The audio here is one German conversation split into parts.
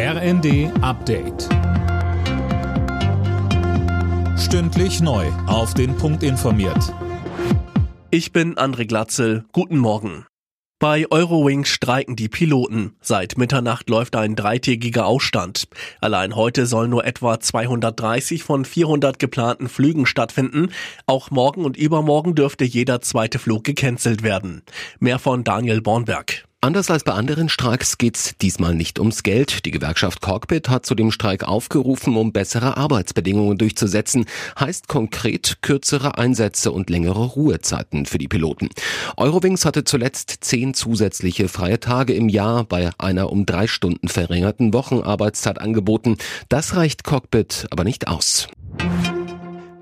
RND Update. Stündlich neu. Auf den Punkt informiert. Ich bin André Glatzel. Guten Morgen. Bei Eurowings streiken die Piloten. Seit Mitternacht läuft ein dreitägiger Ausstand. Allein heute sollen nur etwa 230 von 400 geplanten Flügen stattfinden. Auch morgen und übermorgen dürfte jeder zweite Flug gecancelt werden. Mehr von Daniel Bornberg. Anders als bei anderen Streiks geht's diesmal nicht ums Geld. Die Gewerkschaft Cockpit hat zu dem Streik aufgerufen, um bessere Arbeitsbedingungen durchzusetzen. Heißt konkret kürzere Einsätze und längere Ruhezeiten für die Piloten. Eurowings hatte zuletzt zehn zusätzliche freie Tage im Jahr bei einer um drei Stunden verringerten Wochenarbeitszeit angeboten. Das reicht Cockpit aber nicht aus.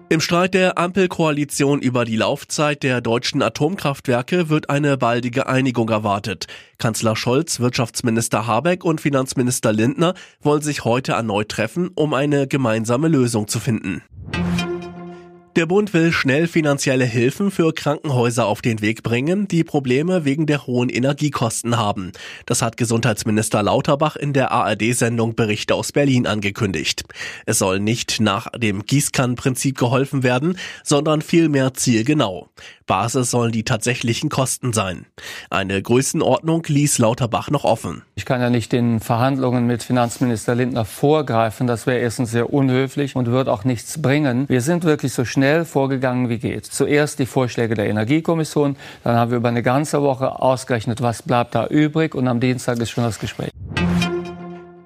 Im Streit der Ampelkoalition über die Laufzeit der deutschen Atomkraftwerke wird eine baldige Einigung erwartet. Kanzler Scholz, Wirtschaftsminister Habeck und Finanzminister Lindner wollen sich heute erneut treffen, um eine gemeinsame Lösung zu finden. Der Bund will schnell finanzielle Hilfen für Krankenhäuser auf den Weg bringen, die Probleme wegen der hohen Energiekosten haben. Das hat Gesundheitsminister Lauterbach in der ARD-Sendung Berichte aus Berlin angekündigt. Es soll nicht nach dem Gießkannenprinzip geholfen werden, sondern vielmehr zielgenau. Basis sollen die tatsächlichen Kosten sein. Eine Größenordnung ließ Lauterbach noch offen. Ich kann ja nicht den Verhandlungen mit Finanzminister Lindner vorgreifen. Das wäre erstens sehr unhöflich und wird auch nichts bringen. Wir sind wirklich so schnell vorgegangen wie geht. Zuerst die Vorschläge der Energiekommission, dann haben wir über eine ganze Woche ausgerechnet, was bleibt da übrig und am Dienstag ist schon das Gespräch.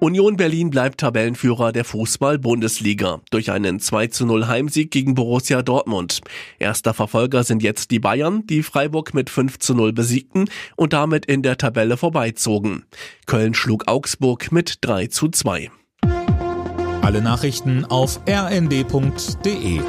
Union Berlin bleibt Tabellenführer der Fußball-Bundesliga durch einen 2 zu 0 Heimsieg gegen Borussia Dortmund. Erster Verfolger sind jetzt die Bayern, die Freiburg mit 5 zu 0 besiegten und damit in der Tabelle vorbeizogen. Köln schlug Augsburg mit 3 zu 2. Alle Nachrichten auf rnd.de